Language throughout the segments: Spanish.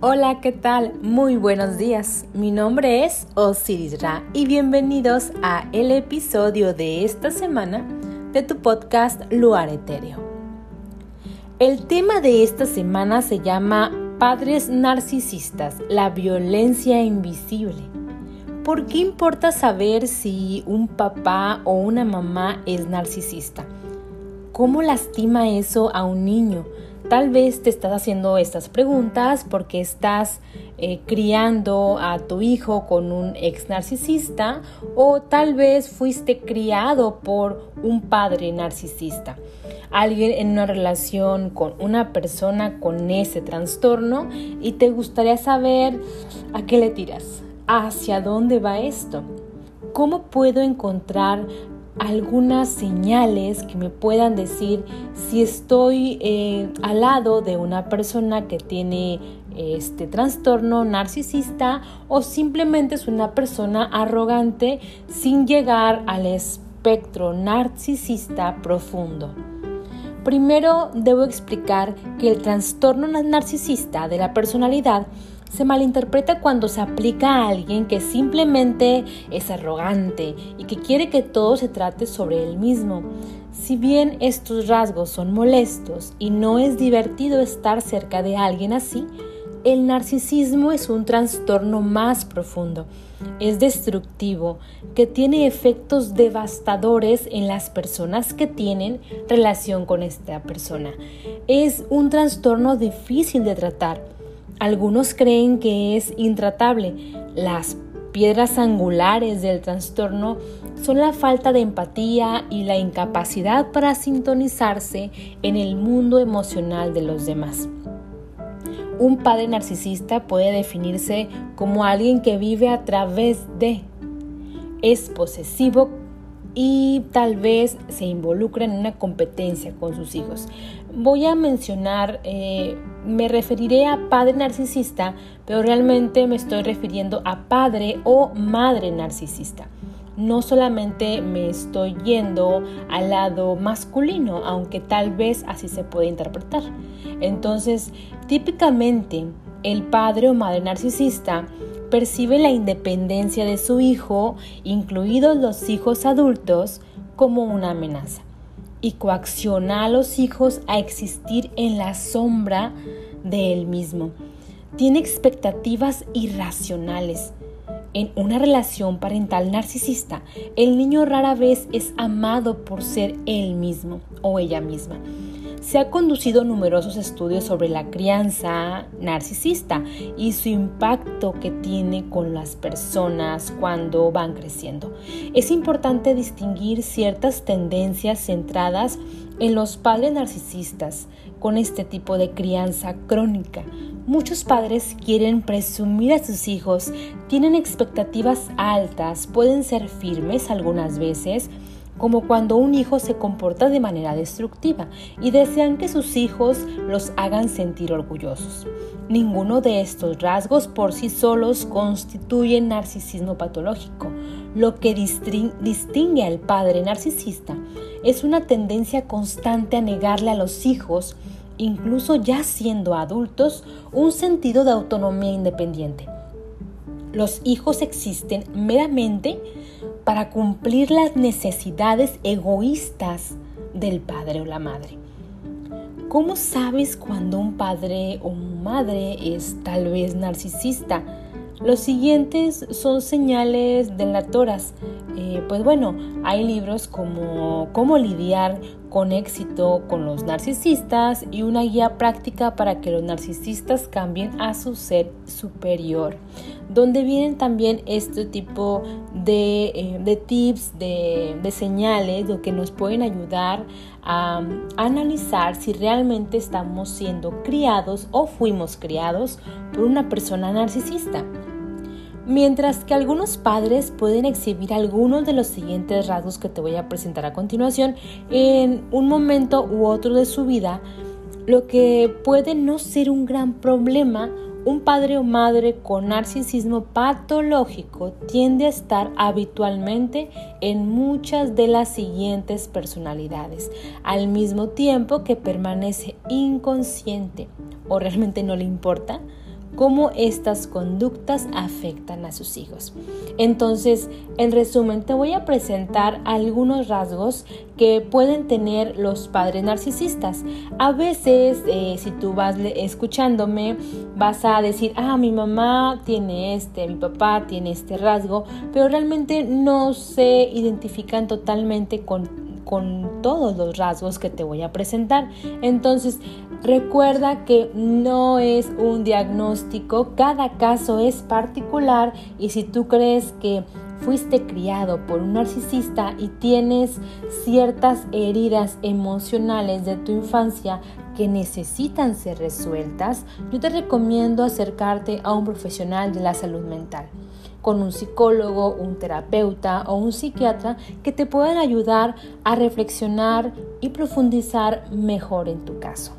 Hola, ¿qué tal? Muy buenos días. Mi nombre es Osiris Ra y bienvenidos a el episodio de esta semana de tu podcast Luar Etéreo. El tema de esta semana se llama Padres narcisistas, la violencia invisible. ¿Por qué importa saber si un papá o una mamá es narcisista? ¿Cómo lastima eso a un niño? Tal vez te estás haciendo estas preguntas porque estás eh, criando a tu hijo con un ex narcisista o tal vez fuiste criado por un padre narcisista. Alguien en una relación con una persona con ese trastorno y te gustaría saber a qué le tiras, hacia dónde va esto. ¿Cómo puedo encontrar algunas señales que me puedan decir si estoy eh, al lado de una persona que tiene este trastorno narcisista o simplemente es una persona arrogante sin llegar al espectro narcisista profundo. Primero debo explicar que el trastorno narcisista de la personalidad se malinterpreta cuando se aplica a alguien que simplemente es arrogante y que quiere que todo se trate sobre él mismo. Si bien estos rasgos son molestos y no es divertido estar cerca de alguien así, el narcisismo es un trastorno más profundo. Es destructivo, que tiene efectos devastadores en las personas que tienen relación con esta persona. Es un trastorno difícil de tratar algunos creen que es intratable. Las piedras angulares del trastorno son la falta de empatía y la incapacidad para sintonizarse en el mundo emocional de los demás. Un padre narcisista puede definirse como alguien que vive a través de, es posesivo y tal vez se involucra en una competencia con sus hijos. Voy a mencionar, eh, me referiré a padre narcisista, pero realmente me estoy refiriendo a padre o madre narcisista. No solamente me estoy yendo al lado masculino, aunque tal vez así se puede interpretar. Entonces, típicamente el padre o madre narcisista percibe la independencia de su hijo, incluidos los hijos adultos, como una amenaza y coacciona a los hijos a existir en la sombra de él mismo. Tiene expectativas irracionales. En una relación parental narcisista, el niño rara vez es amado por ser él mismo o ella misma se ha conducido numerosos estudios sobre la crianza narcisista y su impacto que tiene con las personas cuando van creciendo. Es importante distinguir ciertas tendencias centradas en los padres narcisistas con este tipo de crianza crónica. Muchos padres quieren presumir a sus hijos, tienen expectativas altas, pueden ser firmes algunas veces, como cuando un hijo se comporta de manera destructiva y desean que sus hijos los hagan sentir orgullosos. Ninguno de estos rasgos por sí solos constituye narcisismo patológico. Lo que distingue al padre narcisista es una tendencia constante a negarle a los hijos, incluso ya siendo adultos, un sentido de autonomía independiente. Los hijos existen meramente para cumplir las necesidades egoístas del padre o la madre. ¿Cómo sabes cuando un padre o madre es tal vez narcisista? Los siguientes son señales delatoras. Eh, pues bueno, hay libros como Cómo lidiar con éxito con los narcisistas y una guía práctica para que los narcisistas cambien a su ser superior, donde vienen también este tipo de, eh, tips, de, de, señales, lo que nos pueden ayudar a analizar si realmente estamos siendo criados o fuimos criados por una persona narcisista. Mientras que algunos padres pueden exhibir algunos de los siguientes rasgos que te voy a presentar a continuación en un momento u otro de su vida, lo que puede no ser un gran problema, un padre o madre con narcisismo patológico tiende a estar habitualmente en muchas de las siguientes personalidades, al mismo tiempo que permanece inconsciente o realmente no le importa cómo estas conductas afectan a sus hijos. Entonces, en resumen, te voy a presentar algunos rasgos que pueden tener los padres narcisistas. A veces, eh, si tú vas escuchándome, vas a decir, ah, mi mamá tiene este, mi papá tiene este rasgo, pero realmente no se identifican totalmente con con todos los rasgos que te voy a presentar. Entonces, recuerda que no es un diagnóstico, cada caso es particular y si tú crees que fuiste criado por un narcisista y tienes ciertas heridas emocionales de tu infancia que necesitan ser resueltas, yo te recomiendo acercarte a un profesional de la salud mental con un psicólogo, un terapeuta o un psiquiatra que te puedan ayudar a reflexionar y profundizar mejor en tu caso.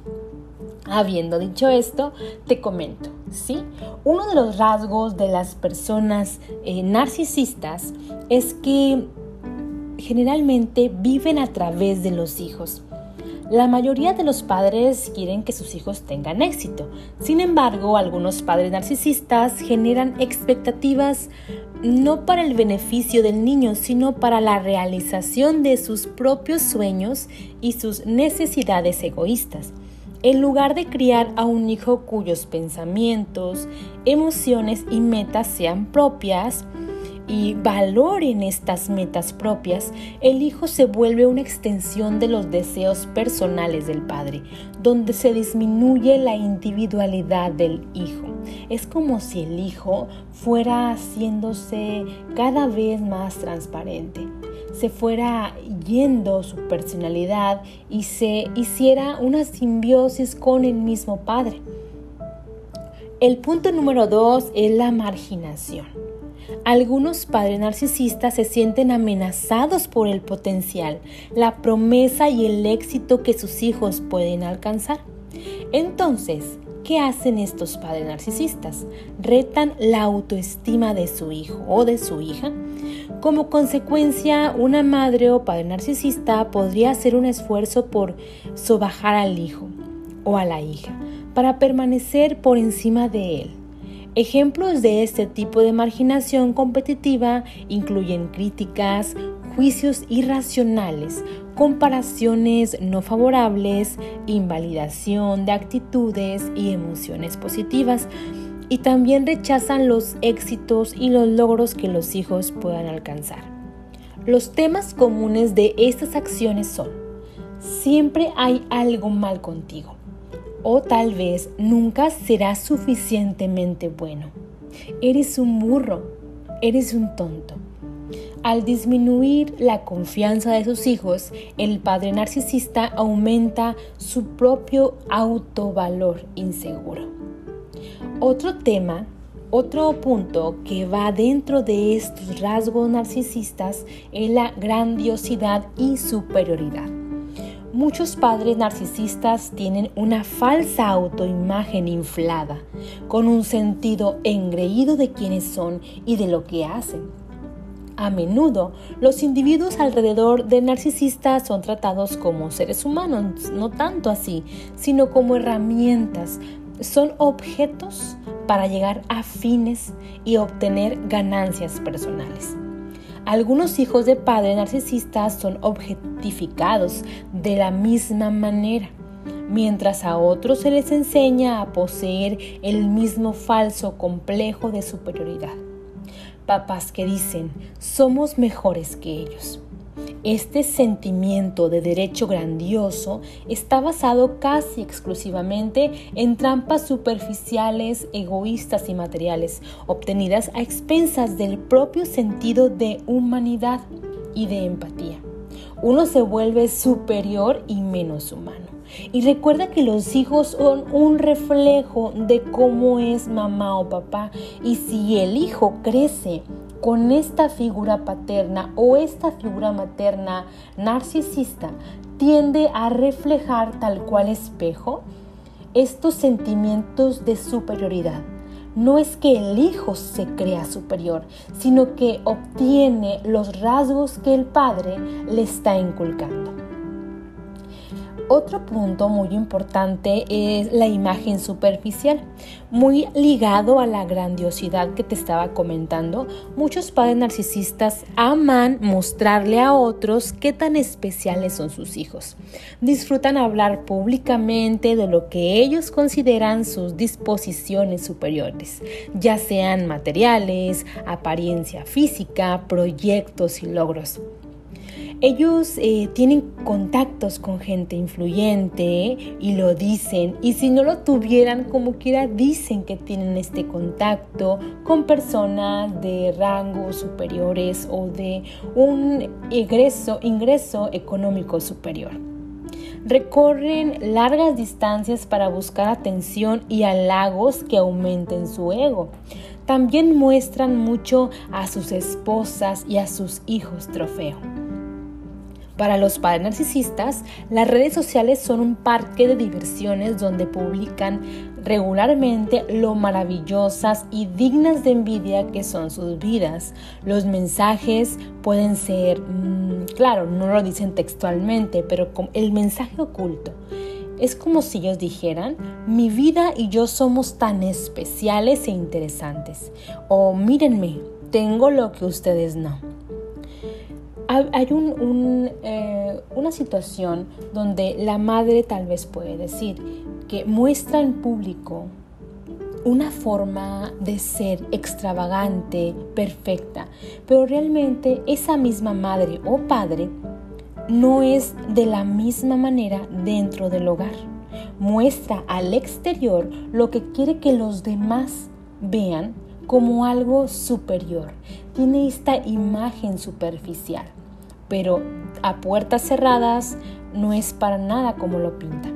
Habiendo dicho esto, te comento, ¿sí? Uno de los rasgos de las personas eh, narcisistas es que generalmente viven a través de los hijos. La mayoría de los padres quieren que sus hijos tengan éxito. Sin embargo, algunos padres narcisistas generan expectativas no para el beneficio del niño, sino para la realización de sus propios sueños y sus necesidades egoístas. En lugar de criar a un hijo cuyos pensamientos, emociones y metas sean propias, y valoren estas metas propias, el hijo se vuelve una extensión de los deseos personales del padre, donde se disminuye la individualidad del hijo. Es como si el hijo fuera haciéndose cada vez más transparente, se fuera yendo su personalidad y se hiciera una simbiosis con el mismo padre. El punto número dos es la marginación. Algunos padres narcisistas se sienten amenazados por el potencial, la promesa y el éxito que sus hijos pueden alcanzar. Entonces, ¿qué hacen estos padres narcisistas? Retan la autoestima de su hijo o de su hija. Como consecuencia, una madre o padre narcisista podría hacer un esfuerzo por sobajar al hijo o a la hija para permanecer por encima de él. Ejemplos de este tipo de marginación competitiva incluyen críticas, juicios irracionales, comparaciones no favorables, invalidación de actitudes y emociones positivas, y también rechazan los éxitos y los logros que los hijos puedan alcanzar. Los temas comunes de estas acciones son, siempre hay algo mal contigo o tal vez nunca serás suficientemente bueno. Eres un burro, eres un tonto. Al disminuir la confianza de sus hijos, el padre narcisista aumenta su propio autovalor inseguro. Otro tema, otro punto que va dentro de estos rasgos narcisistas es la grandiosidad y superioridad. Muchos padres narcisistas tienen una falsa autoimagen inflada, con un sentido engreído de quiénes son y de lo que hacen. A menudo, los individuos alrededor del narcisista son tratados como seres humanos, no tanto así, sino como herramientas. Son objetos para llegar a fines y obtener ganancias personales. Algunos hijos de padres narcisistas son objetificados de la misma manera, mientras a otros se les enseña a poseer el mismo falso complejo de superioridad. Papás que dicen, somos mejores que ellos. Este sentimiento de derecho grandioso está basado casi exclusivamente en trampas superficiales, egoístas y materiales, obtenidas a expensas del propio sentido de humanidad y de empatía. Uno se vuelve superior y menos humano. Y recuerda que los hijos son un reflejo de cómo es mamá o papá. Y si el hijo crece con esta figura paterna o esta figura materna narcisista tiende a reflejar tal cual espejo estos sentimientos de superioridad. No es que el hijo se crea superior, sino que obtiene los rasgos que el padre le está inculcando. Otro punto muy importante es la imagen superficial, muy ligado a la grandiosidad que te estaba comentando. Muchos padres narcisistas aman mostrarle a otros qué tan especiales son sus hijos. Disfrutan hablar públicamente de lo que ellos consideran sus disposiciones superiores, ya sean materiales, apariencia física, proyectos y logros. Ellos eh, tienen contactos con gente influyente y lo dicen. Y si no lo tuvieran, como quiera, dicen que tienen este contacto con personas de rangos superiores o de un ingreso, ingreso económico superior. Recorren largas distancias para buscar atención y halagos que aumenten su ego. También muestran mucho a sus esposas y a sus hijos trofeo. Para los padres narcisistas, las redes sociales son un parque de diversiones donde publican regularmente lo maravillosas y dignas de envidia que son sus vidas. Los mensajes pueden ser, mm, claro, no lo dicen textualmente, pero el mensaje oculto. Es como si ellos dijeran, mi vida y yo somos tan especiales e interesantes. O mírenme, tengo lo que ustedes no hay eh, una situación donde la madre tal vez puede decir que muestra en público una forma de ser extravagante, perfecta, pero realmente esa misma madre o padre no es de la misma manera dentro del hogar. Muestra al exterior lo que quiere que los demás vean como algo superior. Tiene esta imagen superficial pero a puertas cerradas no es para nada como lo pinta.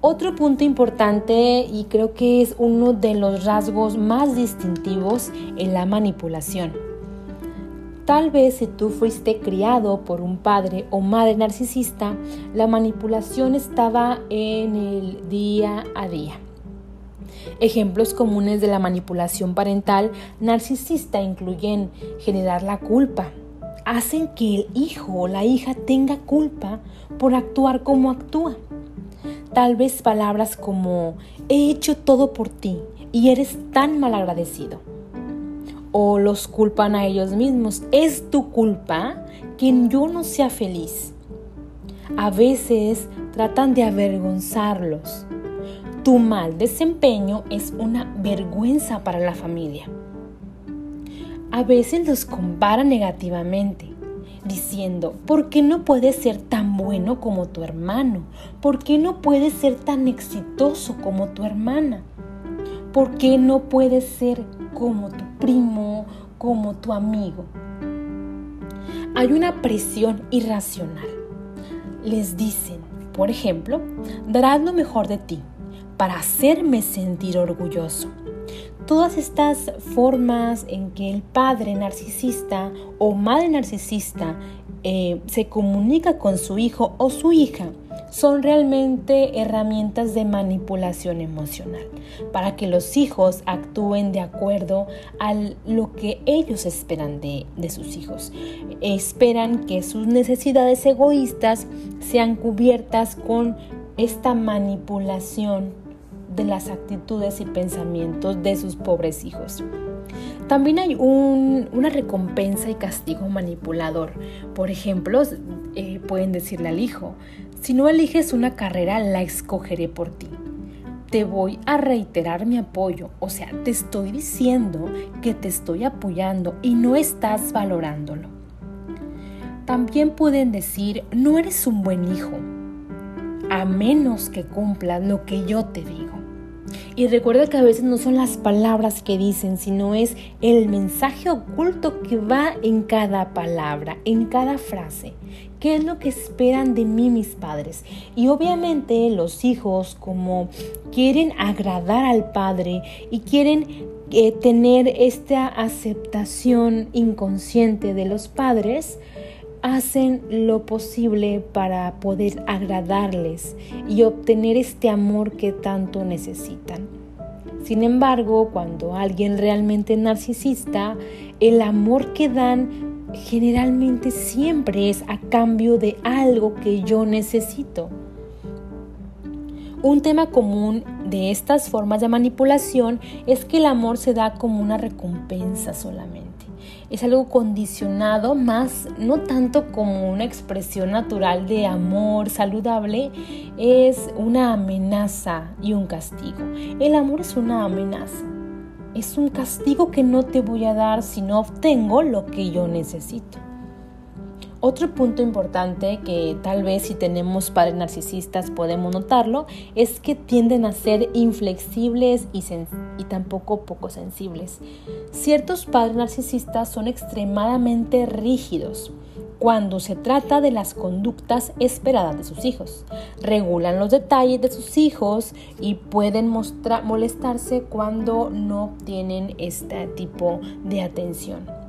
Otro punto importante y creo que es uno de los rasgos más distintivos en la manipulación. Tal vez si tú fuiste criado por un padre o madre narcisista, la manipulación estaba en el día a día. Ejemplos comunes de la manipulación parental narcisista incluyen generar la culpa, hacen que el hijo o la hija tenga culpa por actuar como actúa. Tal vez palabras como he hecho todo por ti y eres tan mal agradecido. O los culpan a ellos mismos. Es tu culpa que yo no sea feliz. A veces tratan de avergonzarlos. Tu mal desempeño es una vergüenza para la familia a veces los compara negativamente, diciendo, ¿por qué no puedes ser tan bueno como tu hermano? ¿Por qué no puedes ser tan exitoso como tu hermana? ¿Por qué no puedes ser como tu primo, como tu amigo? Hay una presión irracional. Les dicen, por ejemplo, darás lo mejor de ti para hacerme sentir orgulloso todas estas formas en que el padre narcisista o madre narcisista eh, se comunica con su hijo o su hija son realmente herramientas de manipulación emocional para que los hijos actúen de acuerdo a lo que ellos esperan de, de sus hijos. Esperan que sus necesidades egoístas sean cubiertas con esta manipulación de las actitudes y pensamientos de sus pobres hijos. También hay una recompensa y castigo manipulador. Por ejemplo, eh, pueden decirle al hijo, si no eliges una carrera, la escogeré por ti. Te voy a reiterar mi apoyo, o sea, te estoy diciendo que te estoy apoyando y no estás valorándolo. También pueden decir, no eres un buen hijo, a menos que cumplas lo que yo te digo. Y recuerda que a veces no son las palabras que dicen, sino es el mensaje oculto que va en cada palabra, en cada frase. ¿Qué es lo que esperan de mí mis padres? Y obviamente los hijos como quieren agradar al padre y quieren eh, tener esta aceptación inconsciente de los padres, hacen lo posible para poder agradarles y obtener este amor que tanto necesitan. Sin embargo, cuando alguien realmente narcisista, el amor que dan generalmente siempre es a cambio de algo que yo necesito. Un tema común de estas formas de manipulación es que el amor se da como una recompensa solamente. Es algo condicionado más, no tanto como una expresión natural de amor saludable, es una amenaza y un castigo. El amor es una amenaza. Es un castigo que no te voy a dar si no obtengo lo que yo necesito. Otro punto importante que tal vez si tenemos padres narcisistas podemos notarlo es que tienden a ser inflexibles y, tampoco poco sensibles. Ciertos padres narcisistas son extremadamente rígidos cuando se trata de las conductas esperadas de sus hijos. Regulan los detalles de sus hijos y pueden molestarse cuando no obtienen este tipo de atención.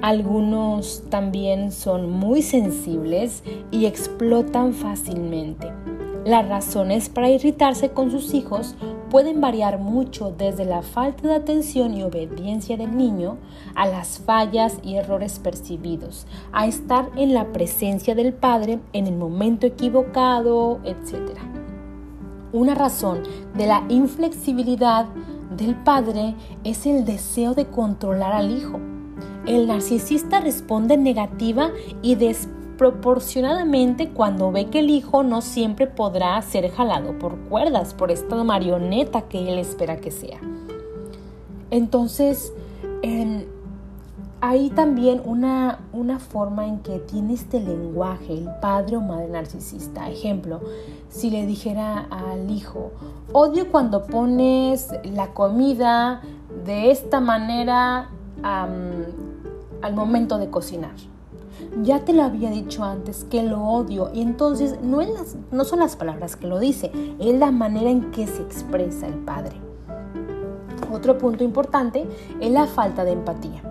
Algunos también son muy sensibles y explotan fácilmente. Las razones para irritarse con sus hijos pueden variar mucho desde la falta de atención y obediencia del niño a las fallas y errores percibidos, a estar en la presencia del padre en el momento equivocado, etc. Una razón de la inflexibilidad del padre es el deseo de controlar al hijo el narcisista responde negativa y desproporcionadamente cuando ve que el hijo no siempre podrá ser jalado por cuerdas por esta marioneta que él espera que sea. Entonces, hay también una, una forma en que tiene este lenguaje el padre o madre narcisista. Ejemplo, si le dijera al hijo, odio cuando pones la comida de esta manera al momento de cocinar. Ya te lo había dicho antes que lo odio y entonces no, no son las palabras que lo dice, es la manera en que se expresa el padre. Otro punto importante es la falta de empatía.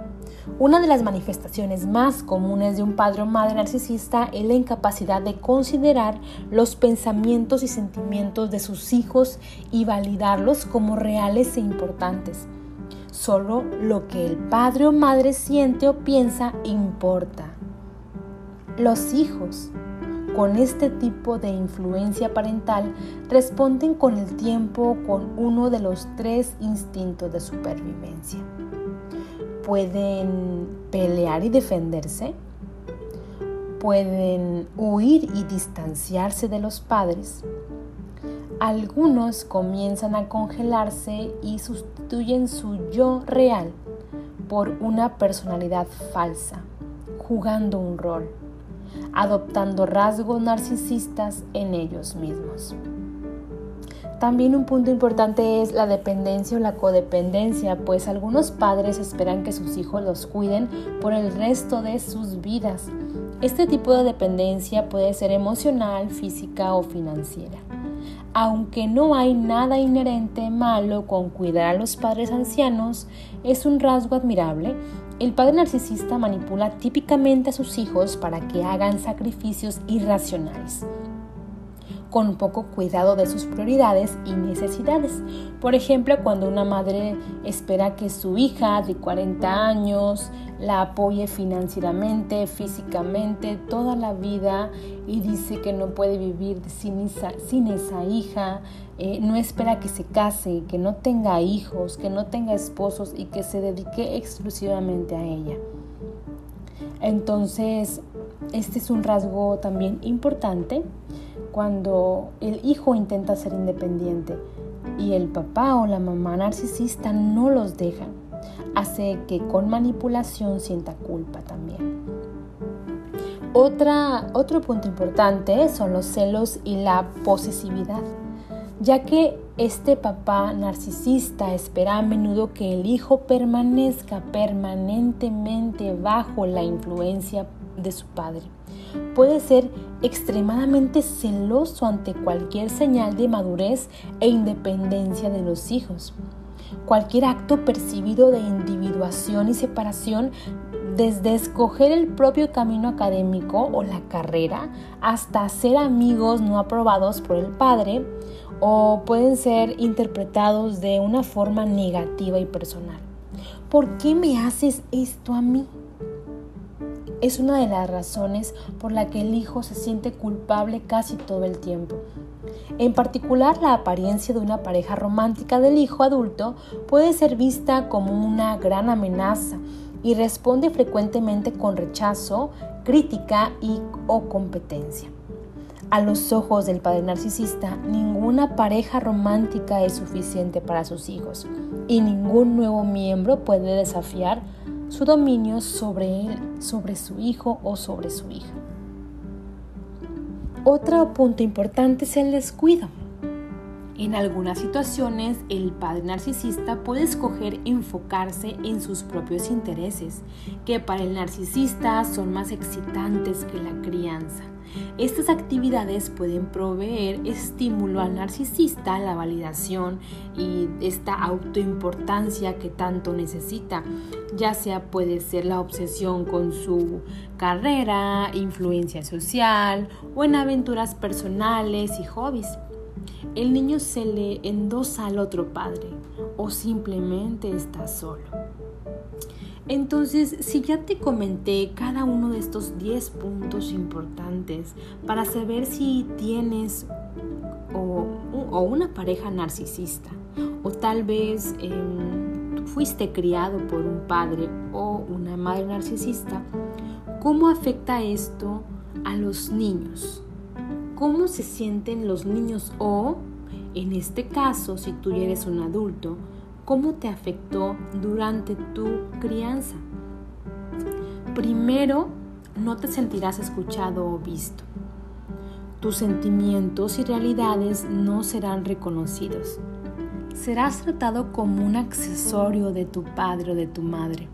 Una de las manifestaciones más comunes de un padre o madre narcisista es la incapacidad de considerar los pensamientos y sentimientos de sus hijos y validarlos como reales e importantes. Solo lo que el padre o madre siente o piensa importa. Los hijos con este tipo de influencia parental responden con el tiempo con uno de los tres instintos de supervivencia. Pueden pelear y defenderse, pueden huir y distanciarse de los padres, algunos comienzan a congelarse y sustituyen su yo real por una personalidad falsa, jugando un rol, adoptando rasgos narcisistas en ellos mismos. También un punto importante es la dependencia o la codependencia, pues algunos padres esperan que sus hijos los cuiden por el resto de sus vidas. Este tipo de dependencia puede ser emocional, física o financiera. Aunque no hay nada inherente malo con cuidar a los padres ancianos, es un rasgo admirable. El padre narcisista manipula típicamente a sus hijos para que hagan sacrificios irracionales con poco cuidado de sus prioridades y necesidades. Por ejemplo, cuando una madre espera que su hija de 40 años la apoye financieramente, físicamente, toda la vida y dice que no puede vivir sin esa, hija, eh, no espera que se case, que no tenga hijos, que no tenga esposos y que se dedique exclusivamente a ella. Entonces, este es un rasgo también importante cuando el hijo intenta ser independiente y el papá o la mamá narcisista no los dejan. Hace que con manipulación sienta culpa también. Otra, otro punto importante son los celos y la posesividad, ya que este papá narcisista espera a menudo que el hijo permanezca permanentemente bajo la influencia de su padre puede ser extremadamente celoso ante cualquier señal de madurez e independencia de los hijos. Cualquier acto percibido de individuación y separación, desde escoger el propio camino académico o la carrera hasta ser amigos no aprobados por el padre, o pueden ser interpretados de una forma negativa y personal. ¿Por qué me haces esto a mí? Es una de las razones por la que el hijo se siente culpable casi todo el tiempo. En particular, la apariencia de una pareja romántica del hijo adulto puede ser vista como una gran amenaza y responde frecuentemente con rechazo, crítica y o competencia. A los ojos del padre narcisista, ninguna pareja romántica es suficiente para sus hijos y ningún nuevo miembro puede desafiar su dominio sobre él, sobre su hijo o sobre su hija. Otro punto importante es el descuido. En algunas situaciones, el padre narcisista puede escoger enfocarse en sus propios intereses, que para el narcisista son más excitantes que la crianza. Estas actividades pueden proveer estímulo al narcisista, la validación y esta autoimportancia que tanto necesita, ya sea puede ser la obsesión con su carrera, influencia social o en aventuras personales y hobbies el niño se le endosa al otro padre o simplemente está solo. Entonces, si ya te comenté cada uno de estos 10 puntos importantes para saber si tienes o, una pareja narcisista, o tal vez em, fuiste criado por un padre o una madre narcisista, ¿cómo afecta esto a los niños? cómo se sienten los niños o, en este caso, si tú eres un adulto, cómo te afectó durante tu crianza. Primero, no te sentirás escuchado o visto. Tus sentimientos y realidades no serán reconocidos. Serás tratado como un accesorio de tu padre o de tu madre,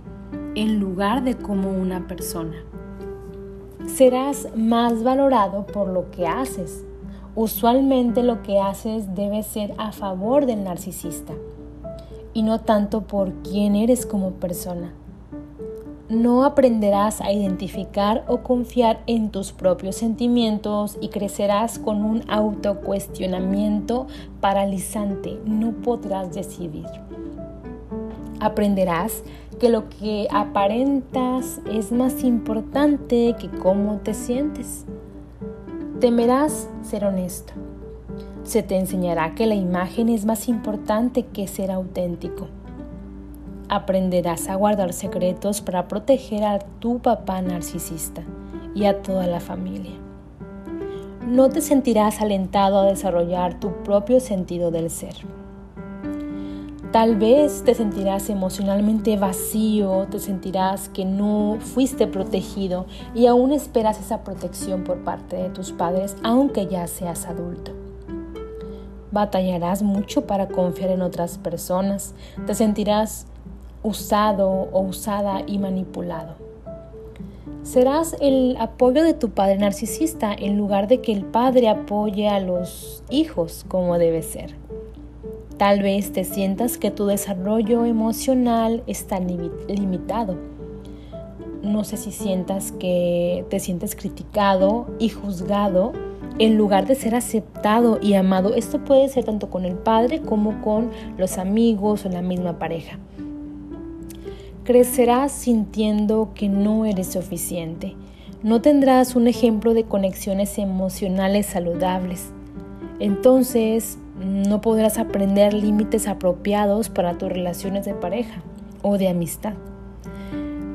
en lugar de como una persona serás más valorado por lo que haces. Usualmente lo que haces debe ser a favor del narcisista y no tanto por quién eres como persona. No aprenderás a identificar o confiar en tus propios sentimientos y crecerás con un autocuestionamiento paralizante. No podrás decidir. Aprenderás que lo que aparentas es más importante que cómo te sientes. Temerás ser honesto. Se te enseñará que la imagen es más importante que ser auténtico. Aprenderás a guardar secretos para proteger a tu papá narcisista y a toda la familia. No te sentirás alentado a desarrollar tu propio sentido del ser. Tal vez te sentirás emocionalmente vacío, te sentirás que no fuiste protegido y aún esperas esa protección por parte de tus padres aunque ya seas adulto. Batallarás mucho para confiar en otras personas, te sentirás usado o usada y manipulado. Serás el apoyo de tu padre narcisista en lugar de que el padre apoye a los hijos como debe ser. Tal vez te sientas que tu desarrollo emocional está limitado. No sé si sientas que te sientes criticado y juzgado en lugar de ser aceptado y amado. Esto puede ser tanto con el padre como con los amigos o la misma pareja. Crecerás sintiendo que no eres suficiente. No tendrás un ejemplo de conexiones emocionales saludables. Entonces no podrás aprender límites apropiados para tus relaciones de pareja o de amistad.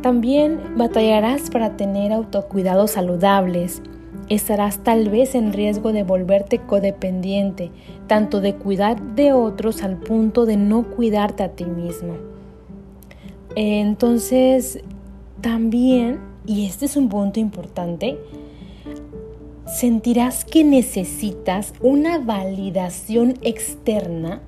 También batallarás para tener autocuidados saludables. Estarás tal vez en riesgo de volverte codependiente, tanto de cuidar de otros al punto de no cuidarte a ti mismo. Entonces, también, y este es un punto importante, sentirás que necesitas una validación externa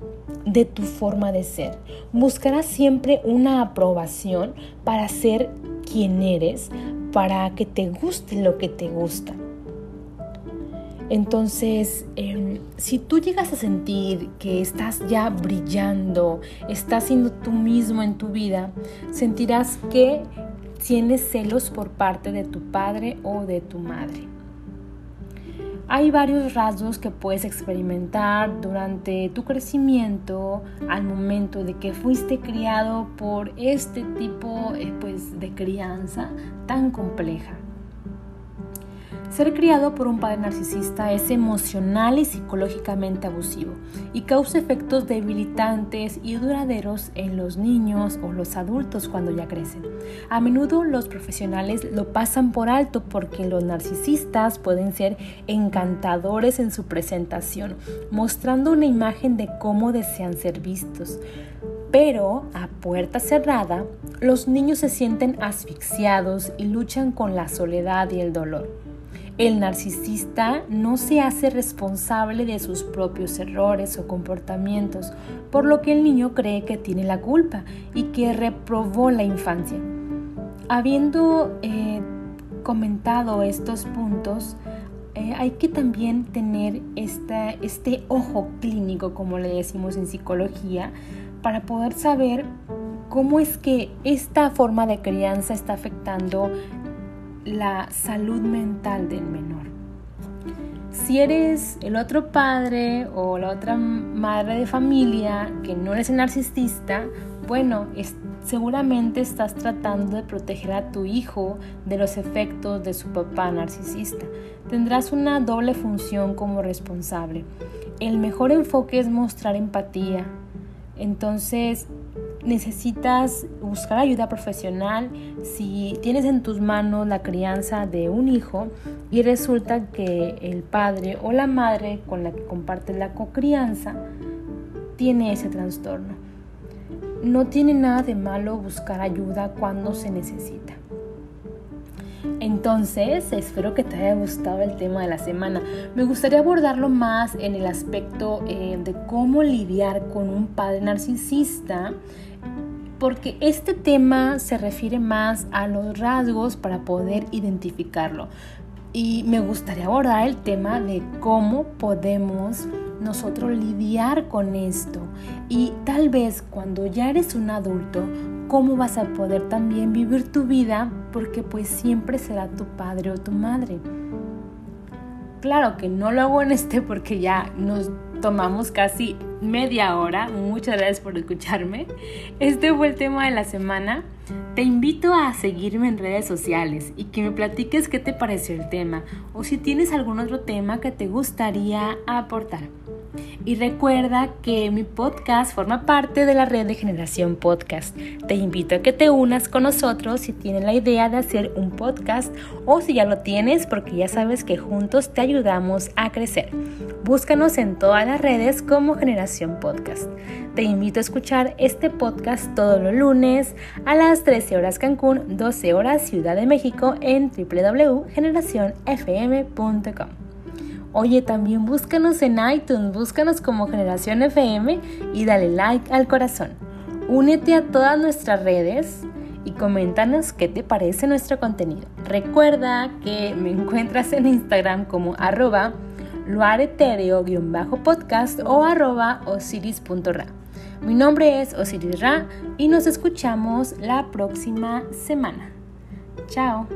de tu forma de ser. Buscarás siempre una aprobación para ser quien eres, para que te guste lo que te gusta. Entonces, em, si tú llegas a sentir que estás ya brillando, estás siendo tú mismo en tu vida, sentirás que tienes celos por parte de tu padre o de tu madre. Hay varios rasgos que puedes experimentar durante tu crecimiento al momento de que fuiste criado por este tipo eh, pues, de crianza tan compleja. Ser criado por un padre narcisista es emocional y psicológicamente abusivo y causa efectos debilitantes y duraderos en los niños o los adultos cuando ya crecen. A menudo los profesionales lo pasan por alto porque los narcisistas pueden ser encantadores en su presentación, mostrando una imagen de cómo desean ser vistos. Pero a puerta cerrada, los niños se sienten asfixiados y luchan con la soledad y el dolor. El narcisista no se hace responsable de sus propios errores o comportamientos, por lo que el niño cree que tiene la culpa y que reprobó la infancia. Habiendo eh, comentado estos puntos, eh, hay que también tener este ojo clínico, como le decimos en psicología, para poder saber cómo es que esta forma de crianza está afectando la salud mental del menor. Si eres el otro padre o la otra madre de familia que no eres narcisista, bueno, seguramente estás tratando de proteger a tu hijo de los efectos de su papá narcisista. Tendrás una doble función como responsable. El mejor enfoque es mostrar empatía. Entonces, necesitas buscar ayuda profesional si tienes en tus manos la crianza de un hijo y resulta que el padre o la madre con la que compartes la cocrianza tiene ese trastorno. No tiene nada de malo buscar ayuda cuando se necesita. Entonces, espero que te haya gustado el tema de la semana. Me gustaría abordarlo más en el aspecto eh, de cómo lidiar con un padre narcisista porque este tema se refiere más a los rasgos para poder identificarlo. Y me gustaría abordar el tema de cómo podemos nosotros lidiar con esto. Y tal vez cuando ya eres un adulto, cómo vas a poder también vivir tu vida porque pues siempre será tu padre o tu madre. Claro que no lo hago en este porque ya nos tomamos casi media hora. Muchas gracias por escucharme. Este fue el tema de la semana. Te invito a seguirme en redes sociales y que me platiques qué te pareció el tema o si tienes algún otro tema que te gustaría aportar. Y recuerda que mi podcast forma parte de la red de Generación Podcast. Te invito a que te unas con nosotros si tienes la idea de hacer un podcast o si ya lo tienes porque ya sabes que juntos te ayudamos a crecer. Búscanos en todas las redes como Generación Podcast. Te invito a escuchar este podcast todos los lunes a las 13 horas Cancún, 12 horas Ciudad de México en www.generacionfm.com. Oye, también búscanos en iTunes, búscanos como Generación FM y dale like al corazón. Únete a todas nuestras redes y coméntanos qué te parece nuestro contenido. Recuerda que me encuentras en Instagram como arroba luaretereo-podcast o arroba osiris.ra. Mi nombre es Osiris Ra y nos escuchamos la próxima semana. Chao.